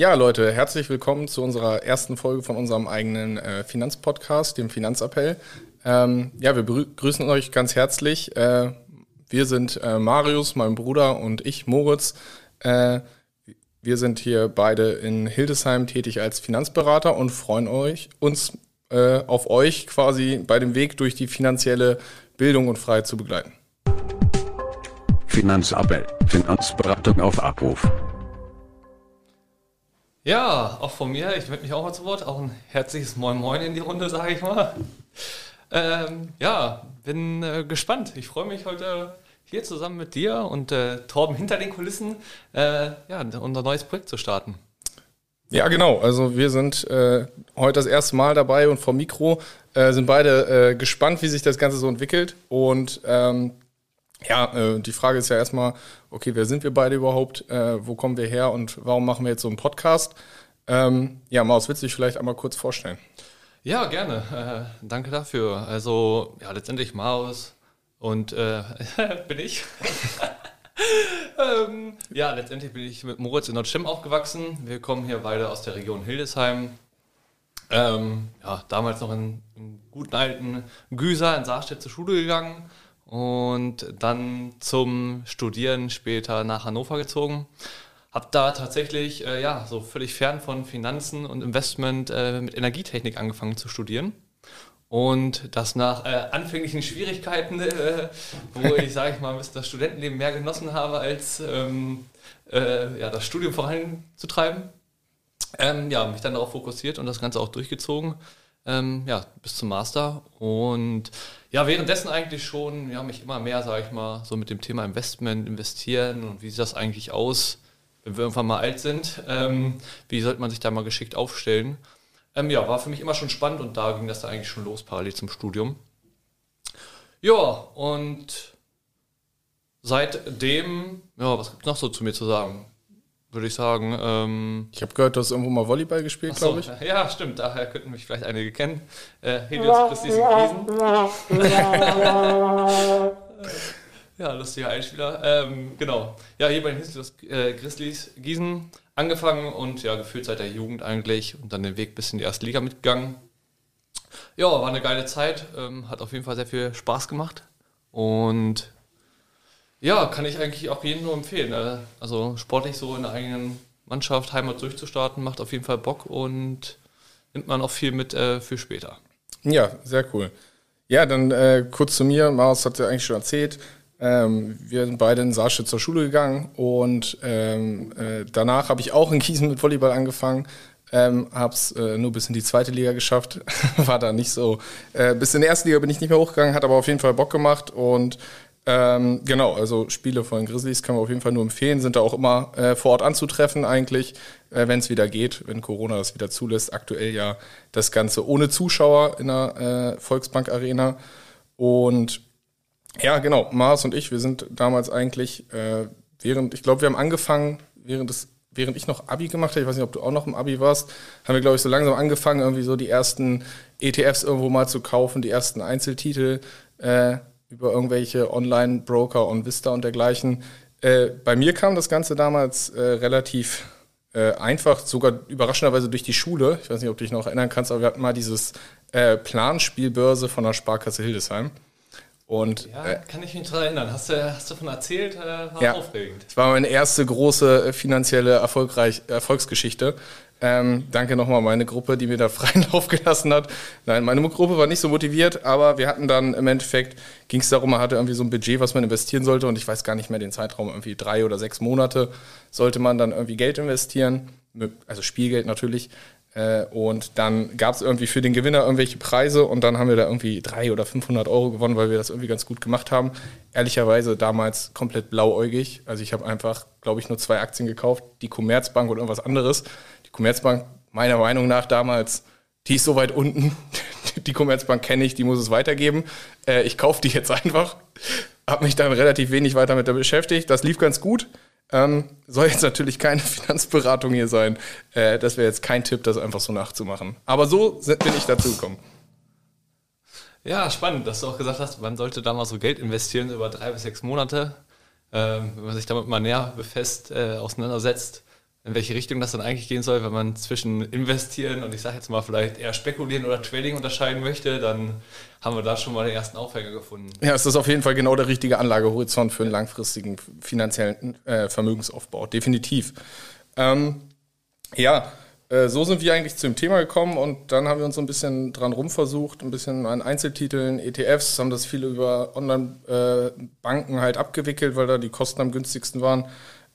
Ja, Leute, herzlich willkommen zu unserer ersten Folge von unserem eigenen äh, Finanzpodcast, dem Finanzappell. Ähm, ja, wir begrüßen euch ganz herzlich. Äh, wir sind äh, Marius, mein Bruder und ich, Moritz. Äh, wir sind hier beide in Hildesheim tätig als Finanzberater und freuen euch, uns äh, auf euch quasi bei dem Weg durch die finanzielle Bildung und Freiheit zu begleiten. Finanzappell, Finanzberatung auf Abruf. Ja, auch von mir, ich melde mich auch mal zu Wort. Auch ein herzliches Moin Moin in die Runde, sage ich mal. Ähm, ja, bin äh, gespannt. Ich freue mich heute hier zusammen mit dir und äh, Torben hinter den Kulissen, äh, ja, unser neues Projekt zu starten. Ja, genau. Also wir sind äh, heute das erste Mal dabei und vor Mikro äh, sind beide äh, gespannt, wie sich das Ganze so entwickelt. Und ähm, ja, äh, die Frage ist ja erstmal, okay, wer sind wir beide überhaupt? Äh, wo kommen wir her und warum machen wir jetzt so einen Podcast? Ähm, ja, Maus, willst du dich vielleicht einmal kurz vorstellen? Ja, gerne. Äh, danke dafür. Also, ja, letztendlich Maus und äh, bin ich. ähm, ja, letztendlich bin ich mit Moritz in Nordschirm aufgewachsen. Wir kommen hier beide aus der Region Hildesheim. Ähm, ja, damals noch in, in guten alten Güser in Saarstedt zur Schule gegangen und dann zum Studieren später nach Hannover gezogen. Hab da tatsächlich, äh, ja, so völlig fern von Finanzen und Investment äh, mit Energietechnik angefangen zu studieren. Und das nach äh, anfänglichen Schwierigkeiten, äh, wo ich, sage ich mal, das Studentenleben mehr genossen habe, als ähm, äh, ja, das Studium voranzutreiben. Ähm, ja, mich dann darauf fokussiert und das Ganze auch durchgezogen ähm, ja, bis zum Master. Und ja, währenddessen eigentlich schon, ja, mich immer mehr, sage ich mal, so mit dem Thema Investment, Investieren und wie sieht das eigentlich aus, wenn wir irgendwann mal alt sind, ähm, wie sollte man sich da mal geschickt aufstellen. Ähm, ja, war für mich immer schon spannend und da ging das da eigentlich schon los, parallel zum Studium. Ja, und seitdem, ja, was gibt es noch so zu mir zu sagen? Würde ich sagen. Ähm, ich habe gehört, du hast irgendwo mal Volleyball gespielt, so, glaube ich. Ja, stimmt. Daher könnten mich vielleicht einige kennen. Äh, Helios Christis Gießen. ja, lustiger Einspieler. Ähm, genau. Ja, hier bei den Helios äh, Grizzlies Gießen angefangen und ja, gefühlt seit der Jugend eigentlich und dann den Weg bis in die erste Liga mitgegangen. Ja, war eine geile Zeit. Ähm, hat auf jeden Fall sehr viel Spaß gemacht. Und ja, kann ich eigentlich auch jedem nur empfehlen. Äh, also sportlich so in der eigenen Mannschaft Heimat durchzustarten, macht auf jeden Fall Bock und nimmt man auch viel mit äh, für später. Ja, sehr cool. Ja, dann äh, kurz zu mir. Marius hat ja eigentlich schon erzählt. Ähm, wir sind beide in Saarstedt zur Schule gegangen und ähm, äh, danach habe ich auch in Gießen mit Volleyball angefangen. Ähm, hab's äh, nur bis in die zweite Liga geschafft. War da nicht so. Äh, bis in die erste Liga bin ich nicht mehr hochgegangen, hat aber auf jeden Fall Bock gemacht und ähm, genau, also Spiele von Grizzlies kann man auf jeden Fall nur empfehlen, sind da auch immer äh, vor Ort anzutreffen eigentlich, äh, wenn es wieder geht, wenn Corona das wieder zulässt. Aktuell ja das Ganze ohne Zuschauer in der äh, Volksbank Arena. Und ja, genau, Mars und ich, wir sind damals eigentlich, äh, während, ich glaube, wir haben angefangen, während des während ich noch Abi gemacht habe, ich weiß nicht, ob du auch noch im Abi warst, haben wir, glaube ich, so langsam angefangen, irgendwie so die ersten ETFs irgendwo mal zu kaufen, die ersten Einzeltitel äh, über irgendwelche Online-Broker und Vista und dergleichen. Äh, bei mir kam das Ganze damals äh, relativ äh, einfach, sogar überraschenderweise durch die Schule. Ich weiß nicht, ob du dich noch erinnern kannst, aber wir hatten mal dieses äh, Planspielbörse von der Sparkasse Hildesheim. Und, ja, äh, kann ich mich daran erinnern. Hast du, hast du davon erzählt? Äh, war ja, aufregend. Das war meine erste große finanzielle Erfolgreich, Erfolgsgeschichte. Ähm, danke nochmal meine Gruppe, die mir da freien Lauf gelassen hat. Nein, meine Gruppe war nicht so motiviert, aber wir hatten dann im Endeffekt, ging es darum, man hatte irgendwie so ein Budget, was man investieren sollte und ich weiß gar nicht mehr den Zeitraum, irgendwie drei oder sechs Monate sollte man dann irgendwie Geld investieren, also Spielgeld natürlich. Äh, und dann gab es irgendwie für den Gewinner irgendwelche Preise und dann haben wir da irgendwie drei oder 500 Euro gewonnen, weil wir das irgendwie ganz gut gemacht haben. Ehrlicherweise damals komplett blauäugig. Also ich habe einfach, glaube ich, nur zwei Aktien gekauft, die Commerzbank und irgendwas anderes. Die Commerzbank, meiner Meinung nach damals, die ist so weit unten. Die Commerzbank kenne ich, die muss es weitergeben. Äh, ich kaufe die jetzt einfach. Habe mich dann relativ wenig weiter mit der beschäftigt. Das lief ganz gut. Ähm, soll jetzt natürlich keine Finanzberatung hier sein. Äh, das wäre jetzt kein Tipp, das einfach so nachzumachen. Aber so bin ich dazu gekommen. Ja, spannend, dass du auch gesagt hast, man sollte da mal so Geld investieren über drei bis sechs Monate. Ähm, wenn man sich damit mal näher befasst, äh, auseinandersetzt, in welche Richtung das dann eigentlich gehen soll, wenn man zwischen investieren und ich sage jetzt mal vielleicht eher spekulieren oder Trading unterscheiden möchte, dann haben wir da schon mal den ersten Aufhänger gefunden. Ja, es ist auf jeden Fall genau der richtige Anlagehorizont für einen langfristigen finanziellen äh, Vermögensaufbau. Definitiv. Ähm, ja, äh, so sind wir eigentlich zu dem Thema gekommen und dann haben wir uns so ein bisschen dran rumversucht, ein bisschen an Einzeltiteln, ETFs, haben das viel über Online-Banken äh, halt abgewickelt, weil da die Kosten am günstigsten waren.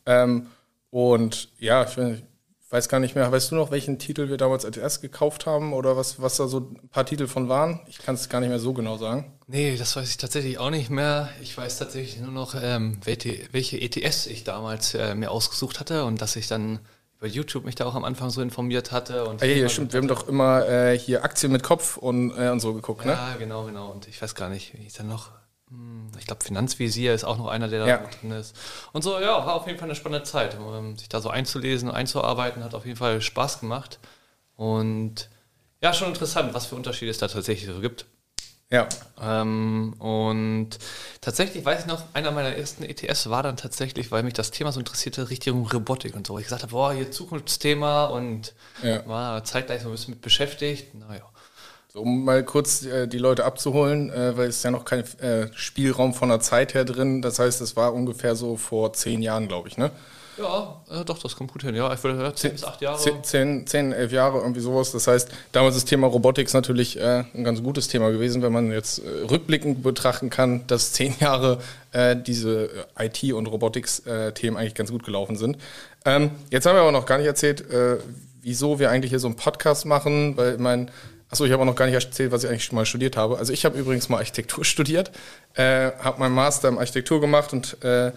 Ähm, und ja, ich weiß gar nicht mehr, weißt du noch, welchen Titel wir damals als erstes gekauft haben oder was, was da so ein paar Titel von waren? Ich kann es gar nicht mehr so genau sagen. Nee, das weiß ich tatsächlich auch nicht mehr. Ich weiß tatsächlich nur noch, ähm, welche, ETS ich damals äh, mir ausgesucht hatte und dass ich dann über YouTube mich da auch am Anfang so informiert hatte. Und ah, ja, ja stimmt. Wir haben doch immer äh, hier Aktien mit Kopf und, äh, und so geguckt, ja, ne? Ja, genau, genau. Und ich weiß gar nicht, wie ich dann noch. Hm, ich glaube, Finanzvisier ist auch noch einer, der da Ja. drin ist. Und so, ja, war auf jeden Fall eine spannende Zeit. Ähm, Sich da so einzulesen, einzuarbeiten, hat auf jeden Fall Spaß gemacht. Und ja, schon interessant, was für Unterschiede es da tatsächlich so gibt. Ja. Ähm, und tatsächlich weiß ich noch, einer meiner ersten ETS war dann tatsächlich, weil mich das Thema so interessierte, Richtung Robotik und so. Ich gesagt habe, boah, hier Zukunftsthema und Ja. war zeitgleich so ein bisschen mit beschäftigt. Naja. So, um mal kurz äh, die Leute abzuholen, äh, weil es ist ja noch kein äh, Spielraum von der Zeit her drin. Das heißt, es war ungefähr so vor zehn Jahren, glaube ich, ne? Ja, äh, doch, das kommt gut hin. Ja, ich würde ja, 10 bis 8 Jahre. Zehn, zehn, zehn, elf Jahre, irgendwie sowas. Das heißt, damals ist das Thema Robotics natürlich äh, ein ganz gutes Thema gewesen, wenn man jetzt äh, rückblickend betrachten kann, dass zehn Jahre äh, diese äh, IT- und Robotics-Themen eigentlich ganz gut gelaufen sind. Ähm, jetzt haben wir aber noch gar nicht erzählt, äh, wieso wir eigentlich hier so einen Podcast machen, weil ich mein, achso, ich habe auch noch gar nicht erzählt, was ich eigentlich mal studiert habe. Also ich habe übrigens mal Architektur studiert, äh, habe meinen Master in Architektur gemacht und äh,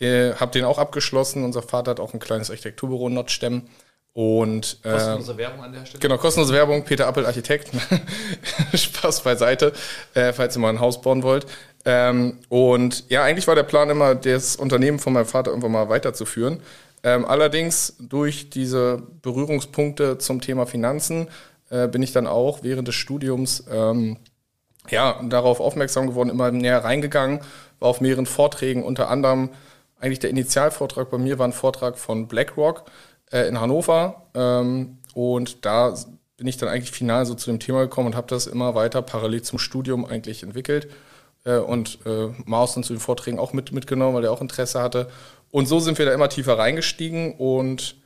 habe den auch abgeschlossen. Unser Vater hat auch ein kleines Architekturbüro in Nordstemm. Und äh, Kostenlose Werbung an der Stelle. Genau, kostenlose Werbung, Peter Appel, Architekt. Spaß beiseite, äh, falls ihr mal ein Haus bauen wollt. Ähm, und ja, eigentlich war der Plan immer, das Unternehmen von meinem Vater irgendwann mal weiterzuführen. Ähm, allerdings durch diese Berührungspunkte zum Thema Finanzen äh, bin ich dann auch während des Studiums ähm, ja, darauf aufmerksam geworden, immer näher reingegangen, war auf mehreren Vorträgen, unter anderem eigentlich der Initialvortrag bei mir war ein Vortrag von BlackRock äh, in Hannover ähm, und da bin ich dann eigentlich final so zu dem Thema gekommen und habe das immer weiter parallel zum Studium eigentlich entwickelt äh, und äh, Maus dann zu den Vorträgen auch mit, mitgenommen, weil er auch Interesse hatte. Und so sind wir da immer tiefer reingestiegen und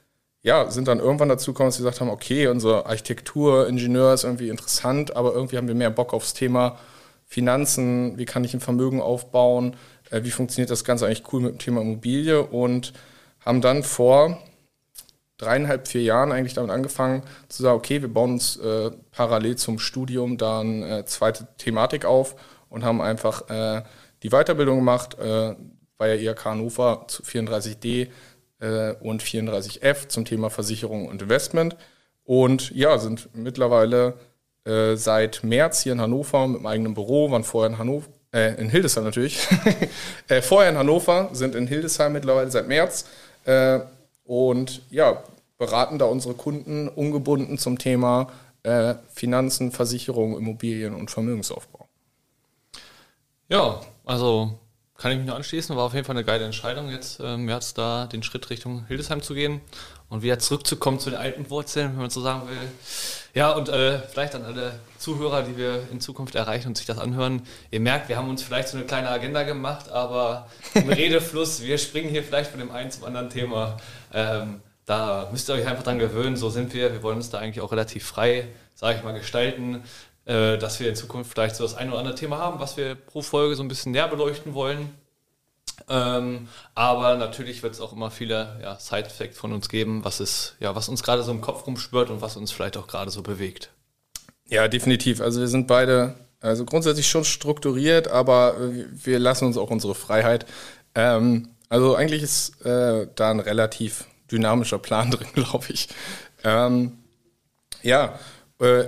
ja, sind dann irgendwann dazu gekommen, dass wir gesagt haben, okay, unsere Architektur, Ingenieur ist irgendwie interessant, aber irgendwie haben wir mehr Bock aufs Thema Finanzen, wie kann ich ein Vermögen aufbauen, äh, wie funktioniert das Ganze eigentlich cool mit dem Thema Immobilie und haben dann vor dreieinhalb, vier Jahren eigentlich damit angefangen zu sagen, okay, wir bauen uns äh, parallel zum Studium da eine äh, zweite Thematik auf und haben einfach äh, die Weiterbildung gemacht, äh, bei der IHK Hannover zu 34D äh, und 34F zum Thema Versicherung und Investment. Und ja, sind mittlerweile äh, seit März hier in Hannover mit einem eigenen Büro, waren vorher in Hannover, äh, in Hildesheim natürlich, äh, vorher in Hannover, sind in Hildesheim mittlerweile seit März äh, und ja, beraten da unsere Kunden ungebunden zum Thema äh, Finanzen, Versicherung, Immobilien und Vermögensaufbau. Ja, also kann ich mich nur anschließen. War auf jeden Fall eine geile Entscheidung, jetzt äh, im März da den Schritt Richtung Hildesheim zu gehen und wieder zurückzukommen zu den alten Wurzeln, wenn man so sagen will. Ja, und äh, vielleicht an alle Zuhörer, die wir in Zukunft erreichen und sich das anhören. Ihr merkt, wir haben uns vielleicht so eine kleine Agenda gemacht, aber im Redefluss, wir springen hier vielleicht von dem einen zum anderen Thema. Ähm, da müsst ihr euch einfach dran gewöhnen, so sind wir. Wir wollen uns da eigentlich auch relativ frei, sage ich mal, gestalten, äh, dass wir in Zukunft vielleicht so das ein oder andere Thema haben, was wir pro Folge so ein bisschen näher beleuchten wollen. Ähm, aber natürlich wird es auch immer viele ja, Side-Effects von uns geben, was, ist, ja, was uns gerade so im Kopf rumspürt und was uns vielleicht auch gerade so bewegt. Ja, definitiv. Also wir sind beide also grundsätzlich schon strukturiert, aber wir lassen uns auch unsere Freiheit. Ähm, also eigentlich ist äh, da ein relativ dynamischer Plan drin, glaube ich. Ähm, ja, äh,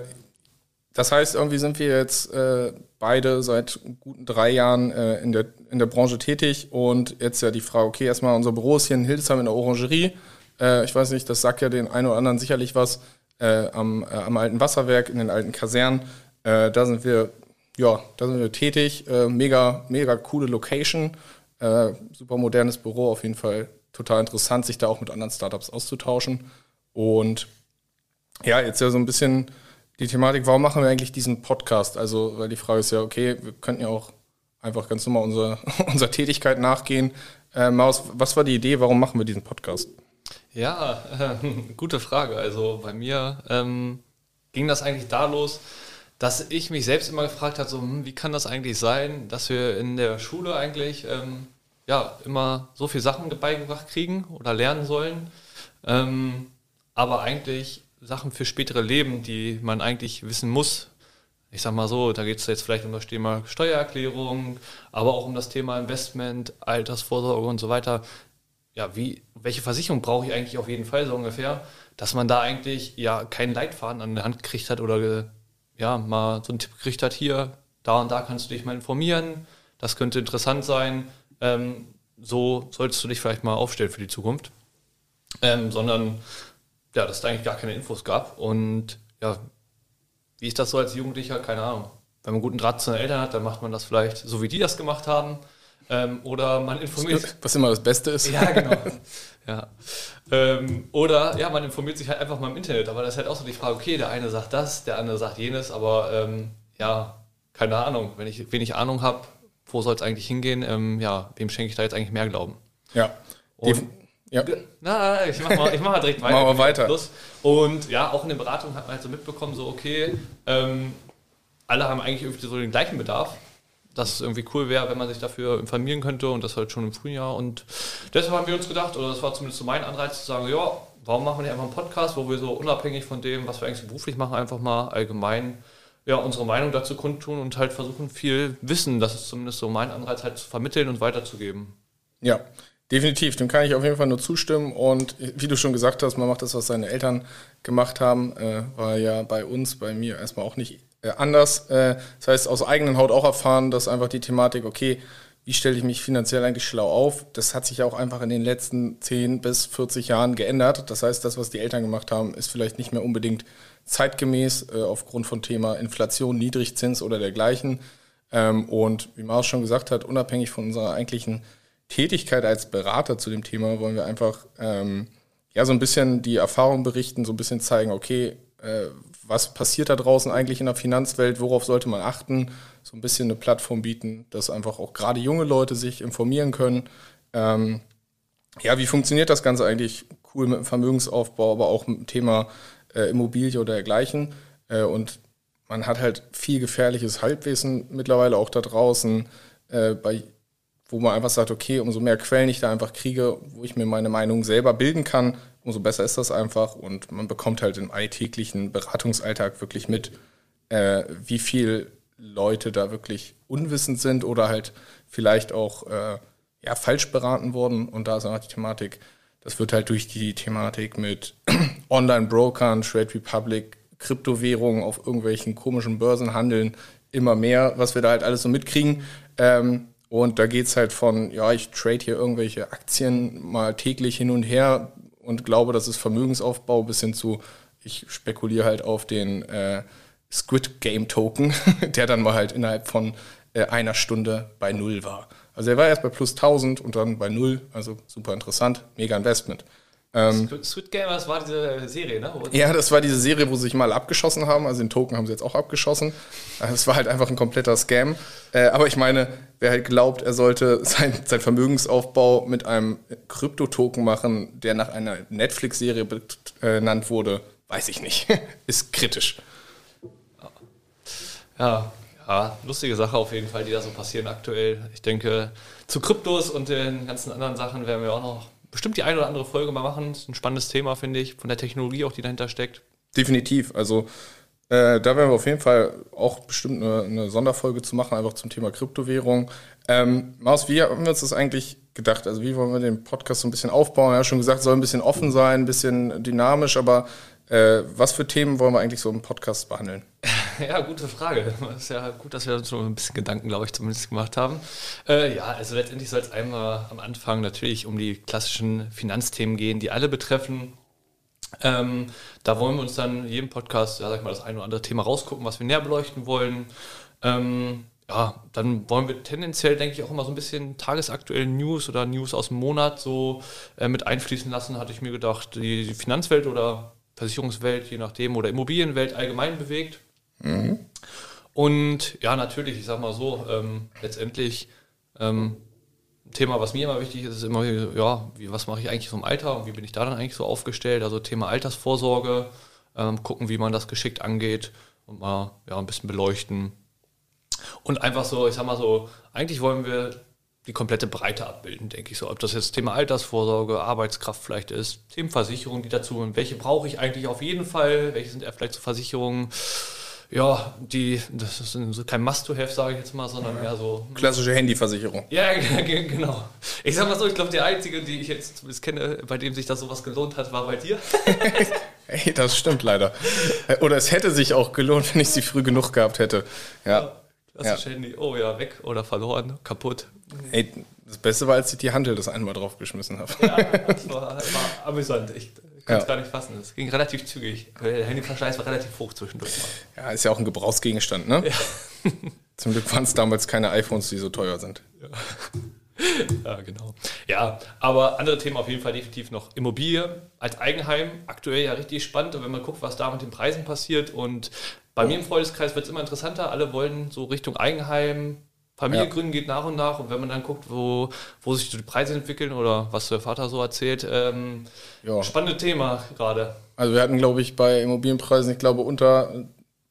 das heißt, irgendwie sind wir jetzt äh, beide seit guten drei Jahren äh, in, der, in der Branche tätig und jetzt ja die Frage, okay, erstmal unser Büro ist hier in Hildesheim in der Orangerie. Äh, ich weiß nicht, das sagt ja den einen oder anderen sicherlich was, äh, am, äh, am alten Wasserwerk, in den alten Kasernen. Äh, da sind wir, ja, da sind wir tätig. Mega, mega coole Location. Super modernes Büro, auf jeden Fall total interessant, sich da auch mit anderen Startups auszutauschen. Und ja, jetzt ja so ein bisschen die Thematik, warum machen wir eigentlich diesen Podcast? Also, weil die Frage ist ja, okay, wir könnten ja auch einfach ganz normal unserer, unserer Tätigkeit nachgehen. Äh, Maus, was war die Idee, warum machen wir diesen Podcast? Ja, äh, gute Frage. Also bei mir ähm, ging das eigentlich da los, dass ich mich selbst immer gefragt habe, so, hm, wie kann das eigentlich sein, dass wir in der Schule eigentlich ähm, ja, immer so viele Sachen beigebracht kriegen oder lernen sollen, ähm, aber eigentlich Sachen für spätere Leben, die man eigentlich wissen muss. Ich sag mal so, da geht es jetzt vielleicht um das Thema Steuererklärung, aber auch um das Thema Investment, Altersvorsorge und so weiter. Ja, wie, welche Versicherung brauche ich eigentlich auf jeden Fall so ungefähr, dass man da eigentlich ja keinen Leitfaden an der Hand gekriegt hat oder ja, mal so einen Tipp gekriegt hat, hier, da und da kannst du dich mal informieren, das könnte interessant sein, ähm, so solltest du dich vielleicht mal aufstellen für die Zukunft. Ähm, sondern ja, dass es da eigentlich gar keine Infos gab. Und ja, wie ist das so als Jugendlicher? Keine Ahnung. Wenn man einen guten Draht zu den Eltern hat, dann macht man das vielleicht so, wie die das gemacht haben. Ähm, oder man informiert. Was immer das Beste ist. Ja, genau. ja. Ähm, oder ja, man informiert sich halt einfach mal im Internet. Aber das ist halt auch so die Frage, okay, der eine sagt das, der andere sagt jenes, aber ähm, ja, keine Ahnung. Wenn ich wenig Ahnung habe, wo soll es eigentlich hingehen? Ähm, ja, wem schenke ich da jetzt eigentlich mehr Glauben? Ja. Und ja. Na, ich mach mal, ich mach mal direkt weiter. Machen wir weiter. Und ja, auch in den Beratungen hat man halt so mitbekommen, so okay, ähm, alle haben eigentlich irgendwie so den gleichen Bedarf. Dass es irgendwie cool wäre, wenn man sich dafür informieren könnte und das halt schon im Frühjahr. Und deshalb haben wir uns gedacht, oder das war zumindest so mein Anreiz, zu sagen, ja, warum machen wir nicht einfach einen Podcast, wo wir so unabhängig von dem, was wir eigentlich so beruflich machen, einfach mal allgemein ja, unsere Meinung dazu kundtun und halt versuchen, viel Wissen, das ist zumindest so mein Anreiz, halt zu vermitteln und weiterzugeben. Ja, Definitiv, dem kann ich auf jeden Fall nur zustimmen. Und wie du schon gesagt hast, man macht das, was seine Eltern gemacht haben, äh, war ja bei uns, bei mir erstmal auch nicht äh, anders. Äh, das heißt, aus eigenen Haut auch erfahren, dass einfach die Thematik, okay, wie stelle ich mich finanziell eigentlich schlau auf? Das hat sich auch einfach in den letzten 10 bis 40 Jahren geändert. Das heißt, das, was die Eltern gemacht haben, ist vielleicht nicht mehr unbedingt zeitgemäß äh, aufgrund von Thema Inflation, Niedrigzins oder dergleichen. Ähm, und wie Mars schon gesagt hat, unabhängig von unserer eigentlichen Tätigkeit als Berater zu dem Thema wollen wir einfach ähm, ja so ein bisschen die Erfahrung berichten, so ein bisschen zeigen, okay, äh, was passiert da draußen eigentlich in der Finanzwelt, worauf sollte man achten, so ein bisschen eine Plattform bieten, dass einfach auch gerade junge Leute sich informieren können. Ähm, ja, wie funktioniert das Ganze eigentlich cool mit dem Vermögensaufbau, aber auch mit dem Thema äh, Immobilie oder dergleichen. Äh, und man hat halt viel gefährliches Halbwissen mittlerweile auch da draußen. Äh, bei wo man einfach sagt, okay, umso mehr Quellen ich da einfach kriege, wo ich mir meine Meinung selber bilden kann, umso besser ist das einfach. Und man bekommt halt im alltäglichen Beratungsalltag wirklich mit, äh, wie viel Leute da wirklich unwissend sind oder halt vielleicht auch äh, ja, falsch beraten wurden. Und da ist auch die Thematik, das wird halt durch die Thematik mit Online-Brokern, Trade Republic, Kryptowährungen auf irgendwelchen komischen Börsen handeln, immer mehr, was wir da halt alles so mitkriegen. Ähm, und da geht es halt von, ja, ich trade hier irgendwelche Aktien mal täglich hin und her und glaube, das ist Vermögensaufbau bis hin zu, ich spekuliere halt auf den äh, Squid Game Token, der dann mal halt innerhalb von äh, einer Stunde bei Null war. Also er war erst bei plus 1000 und dann bei Null, also super interessant, mega Investment. Ähm, Squid Game, das war diese Serie, ne? Ja, das war diese Serie, wo sie sich mal abgeschossen haben. Also den Token haben sie jetzt auch abgeschossen. Es war halt einfach ein kompletter Scam. Äh, aber ich meine, wer halt glaubt, er sollte sein, sein Vermögensaufbau mit einem Krypto-Token machen, der nach einer Netflix-Serie benannt wurde, weiß ich nicht. Ist kritisch. Ja, ja, lustige Sache auf jeden Fall, die da so passieren aktuell. Ich denke, zu Kryptos und den ganzen anderen Sachen werden wir auch noch bestimmt die eine oder andere Folge mal machen. Das ist ein spannendes Thema, finde ich, von der Technologie auch, die dahinter steckt. Definitiv. Also äh, da werden wir auf jeden Fall auch bestimmt eine, eine Sonderfolge zu machen, einfach zum Thema Kryptowährung. Ähm, Maus, wie haben wir uns das eigentlich gedacht? Also wie wollen wir den Podcast so ein bisschen aufbauen? Ja, schon gesagt, soll ein bisschen offen sein, ein bisschen dynamisch, aber äh, was für Themen wollen wir eigentlich so im Podcast behandeln? Ja, gute Frage. Es ist ja gut, dass wir uns schon ein bisschen Gedanken, glaube ich, zumindest gemacht haben. Äh, ja, also letztendlich soll es einmal am Anfang natürlich um die klassischen Finanzthemen gehen, die alle betreffen. Ähm, da wollen wir uns dann jedem Podcast, ja, sag mal, das ein oder andere Thema rausgucken, was wir näher beleuchten wollen. Ähm, ja, dann wollen wir tendenziell, denke ich, auch immer so ein bisschen tagesaktuelle News oder News aus dem Monat so äh, mit einfließen lassen, hatte ich mir gedacht, die, die Finanzwelt oder Versicherungswelt, je nachdem, oder Immobilienwelt allgemein bewegt. Mhm. Und ja, natürlich, ich sag mal so, ähm, letztendlich ähm, ein Thema, was mir immer wichtig ist, ist immer, ja, wie, was mache ich eigentlich so im Alter und wie bin ich da dann eigentlich so aufgestellt? Also Thema Altersvorsorge, ähm, gucken, wie man das geschickt angeht und mal ja, ein bisschen beleuchten. Und einfach so, ich sag mal so, eigentlich wollen wir die komplette Breite abbilden, denke ich so. Ob das jetzt Thema Altersvorsorge, Arbeitskraft vielleicht ist, Themenversicherung, die dazu und welche brauche ich eigentlich auf jeden Fall, welche sind eher vielleicht so Versicherungen, ja, die, das ist kein Must-to-have, sage ich jetzt mal, sondern mehr so. Klassische Handyversicherung. Ja, genau. Ich sag mal so, ich glaube, der einzige, die ich jetzt zumindest kenne, bei dem sich das sowas gelohnt hat, war bei dir. Ey, das stimmt leider. Oder es hätte sich auch gelohnt, wenn ich sie früh genug gehabt hätte. Ja. Klassische ja. Handy. Oh ja, weg oder verloren, kaputt. Ey, das Beste war, als ich die Handel das einmal draufgeschmissen habe. Ja, das war, war amüsant. Ich kann es ja. gar nicht fassen. Es ging relativ zügig. Der Handyverschleiß war relativ hoch zwischendurch. Ja, ist ja auch ein Gebrauchsgegenstand, ne? Ja. Zum Glück waren es damals keine iPhones, die so teuer sind. Ja. ja, genau. Ja, aber andere Themen auf jeden Fall definitiv noch Immobilie als Eigenheim. Aktuell ja richtig spannend. Und wenn man guckt, was da mit den Preisen passiert. Und bei mir im Freundeskreis wird es immer interessanter. Alle wollen so Richtung Eigenheim, Familie gründen geht nach und nach und wenn man dann guckt, wo, wo sich die Preise entwickeln oder was der Vater so erzählt, ähm, ja. spannendes Thema gerade. Also wir hatten, glaube ich, bei Immobilienpreisen, ich glaube, unter,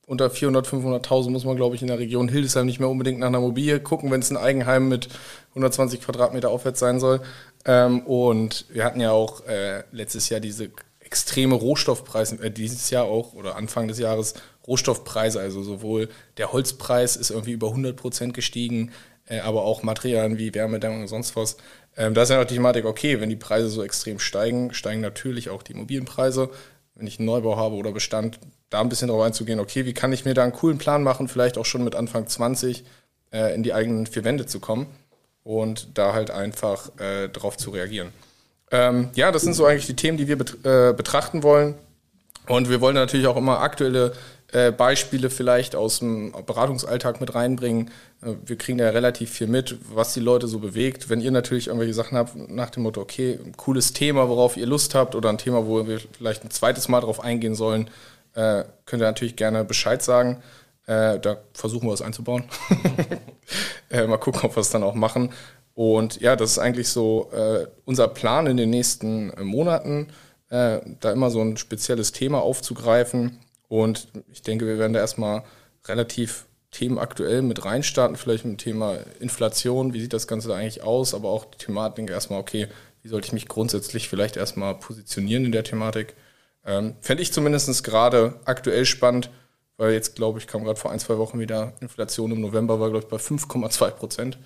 unter 400, 500.000 muss man, glaube ich, in der Region Hildesheim nicht mehr unbedingt nach einer Immobilie gucken, wenn es ein Eigenheim mit 120 Quadratmeter aufwärts sein soll. Ähm, und wir hatten ja auch äh, letztes Jahr diese extreme Rohstoffpreise, äh, dieses Jahr auch oder Anfang des Jahres Rohstoffpreise, also sowohl der Holzpreis ist irgendwie über 100 Prozent gestiegen, äh, aber auch Materialien wie Wärmedämmung und sonst was. Ähm, da ist ja noch die Thematik, okay, wenn die Preise so extrem steigen, steigen natürlich auch die Immobilienpreise. Wenn ich einen Neubau habe oder Bestand, da ein bisschen drauf einzugehen, okay, wie kann ich mir da einen coolen Plan machen, vielleicht auch schon mit Anfang 20 äh, in die eigenen vier Wände zu kommen und da halt einfach äh, drauf zu reagieren. Ähm, ja, das sind so eigentlich die Themen, die wir bet äh, betrachten wollen. Und wir wollen natürlich auch immer aktuelle äh, Beispiele vielleicht aus dem Beratungsalltag mit reinbringen. Äh, wir kriegen da relativ viel mit, was die Leute so bewegt. Wenn ihr natürlich irgendwelche Sachen habt nach dem Motto, okay, cooles Thema, worauf ihr Lust habt oder ein Thema, wo wir vielleicht ein zweites Mal drauf eingehen sollen, äh, könnt ihr natürlich gerne Bescheid sagen. Da versuchen wir es einzubauen. mal gucken, ob wir es dann auch machen. Und ja, das ist eigentlich so unser Plan in den nächsten Monaten, da immer so ein spezielles Thema aufzugreifen und ich denke, wir werden da erstmal relativ themenaktuell mit reinstarten, vielleicht mit dem Thema Inflation, wie sieht das Ganze da eigentlich aus, aber auch die Thematik erstmal, okay, wie sollte ich mich grundsätzlich vielleicht erstmal positionieren in der Thematik. Ähm, Fände ich zumindest gerade aktuell spannend, weil jetzt, glaube ich, kam gerade vor ein, zwei Wochen wieder Inflation im November, war, glaube ich, bei 5,2 Prozent.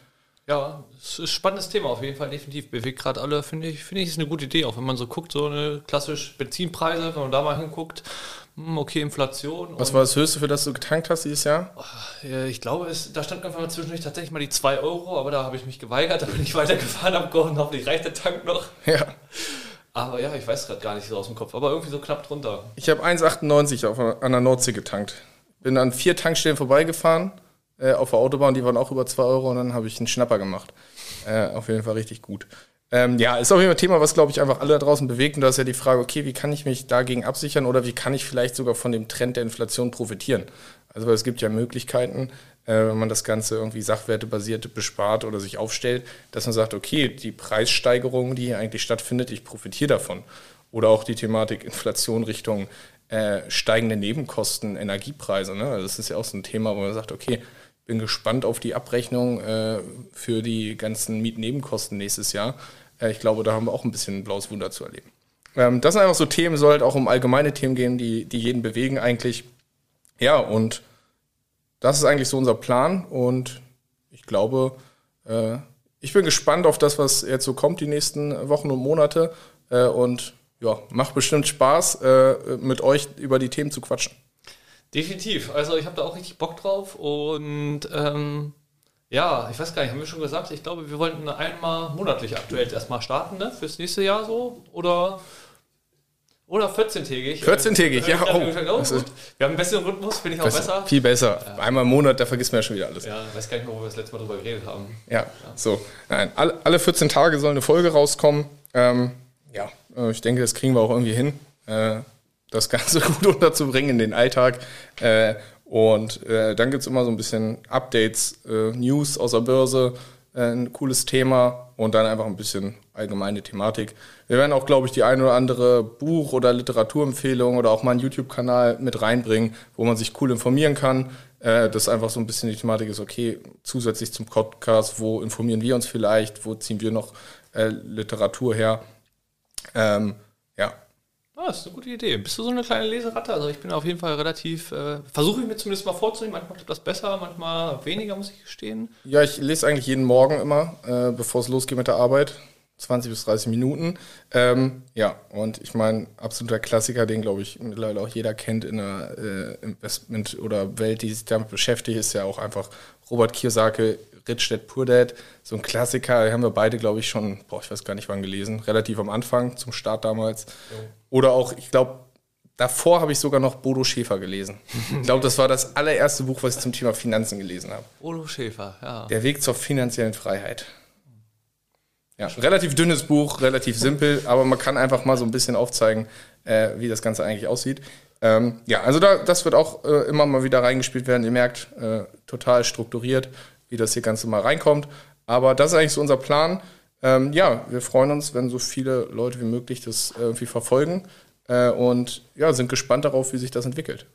Ja, es ist ein spannendes Thema auf jeden Fall, definitiv. Bewegt gerade alle, finde ich, finde ich, ist eine gute Idee, auch wenn man so guckt, so eine klassisch Benzinpreise, wenn man da mal hinguckt, hm, okay, Inflation. Was war das Höchste, für das du getankt hast dieses Jahr? Ich glaube, es, da stand einfach mal zwischendurch tatsächlich mal die 2 Euro, aber da habe ich mich geweigert, da bin ich weitergefahren, habe geholfen, hoffentlich reicht der Tank noch. Ja. Aber ja, ich weiß gerade gar nicht so aus dem Kopf, aber irgendwie so knapp drunter. Ich habe 1,98 an der Nordsee getankt. Bin an vier Tankstellen vorbeigefahren äh, auf der Autobahn, die waren auch über 2 Euro und dann habe ich einen Schnapper gemacht. Äh, auf jeden Fall richtig gut. Ähm, ja, ist auf jeden Fall ein Thema, was, glaube ich, einfach alle da draußen bewegt. Und da ist ja die Frage, okay, wie kann ich mich dagegen absichern oder wie kann ich vielleicht sogar von dem Trend der Inflation profitieren? Also es gibt ja Möglichkeiten, äh, wenn man das Ganze irgendwie sachwertebasiert bespart oder sich aufstellt, dass man sagt, okay, die Preissteigerung, die hier eigentlich stattfindet, ich profitiere davon. Oder auch die Thematik Inflation Richtung äh, steigende Nebenkosten, Energiepreise. Ne? Also das ist ja auch so ein Thema, wo man sagt, okay, bin gespannt auf die Abrechnung äh, für die ganzen Mietnebenkosten nächstes Jahr. Äh, ich glaube, da haben wir auch ein bisschen ein blaues Wunder zu erleben. Ähm, das sind einfach so Themen, soll halt auch um allgemeine Themen gehen, die, die jeden bewegen eigentlich. Ja, und das ist eigentlich so unser Plan und ich glaube, äh, ich bin gespannt auf das, was jetzt so kommt die nächsten Wochen und Monate äh, und ja, macht bestimmt Spaß, äh, mit euch über die Themen zu quatschen. Definitiv. Also ich habe da auch richtig Bock drauf und ähm, ja, ich weiß gar nicht, haben wir schon gesagt, ich glaube, wir wollten einmal monatlich aktuell erstmal starten, ne? Fürs nächste Jahr so? Oder, oder Oder 14-tägig. 14-tägig, ja. Oh, Oh, das gut. ist- Wir haben einen besseren Rhythmus, finde ich auch besser. Viel besser. Einmal im Monat, da vergisst man ja schon wieder alles. Ja, weiß gar nicht mehr, wo wir das letzte Mal drüber geredet haben. Ja, so. Nein, alle, alle 14 Tage soll eine Folge rauskommen. Ähm, ja, äh, ich denke, das kriegen wir auch irgendwie hin, äh, das Ganze gut unterzubringen in den Alltag. Äh, und äh, dann gibt's immer so ein bisschen Updates, äh, News aus der Börse, äh, ein cooles Thema und dann einfach ein bisschen allgemeine Thematik. Wir werden auch, glaube ich, die ein oder andere Buch- oder Literaturempfehlung oder auch mal einen YouTube-Kanal mit reinbringen, wo man sich cool informieren kann. Äh, das einfach so ein bisschen die Thematik ist, okay, zusätzlich zum Podcast, wo informieren wir uns vielleicht, wo ziehen wir noch äh, Literatur her. Ähm, ja, Ah, das ist eine gute Idee. Bist du so eine kleine Leseratte? Also ich bin auf jeden Fall relativ, äh, versuche ich mir zumindest mal vorzunehmen. Manchmal klappt das besser, manchmal weniger, muss ich gestehen. Ja, ich lese eigentlich jeden Morgen immer, äh, bevor es losgeht mit der Arbeit. 20 bis 30 Minuten. Ähm, ja, und ich meine, absoluter Klassiker, den glaube ich mittlerweile auch jeder kennt in der äh, Investment- oder Welt, die sich damit beschäftigt, ist ja auch einfach Robert Kiyosaki, Rich Dad Poor Dad. So ein Klassiker, den haben wir beide, glaube ich, schon, boah, ich weiß gar nicht wann gelesen, relativ am Anfang, zum Start damals. Oder auch, ich glaube, davor habe ich sogar noch Bodo Schäfer gelesen. Ich glaube, das war das allererste Buch, was ich zum Thema Finanzen gelesen habe. Olo Schäfer, ja. Der Weg zur finanziellen Freiheit. Ja, relativ dünnes Buch, relativ simpel, aber man kann einfach mal so ein bisschen aufzeigen, äh, wie das Ganze eigentlich aussieht. Ähm, ja, also da, das wird auch äh, immer mal wieder reingespielt werden. Ihr merkt, äh, total strukturiert, wie das hier Ganze mal reinkommt. Aber das ist eigentlich so unser Plan. Ähm, ja, wir freuen uns, wenn so viele Leute wie möglich das irgendwie verfolgen äh, und ja, sind gespannt darauf, wie sich das entwickelt.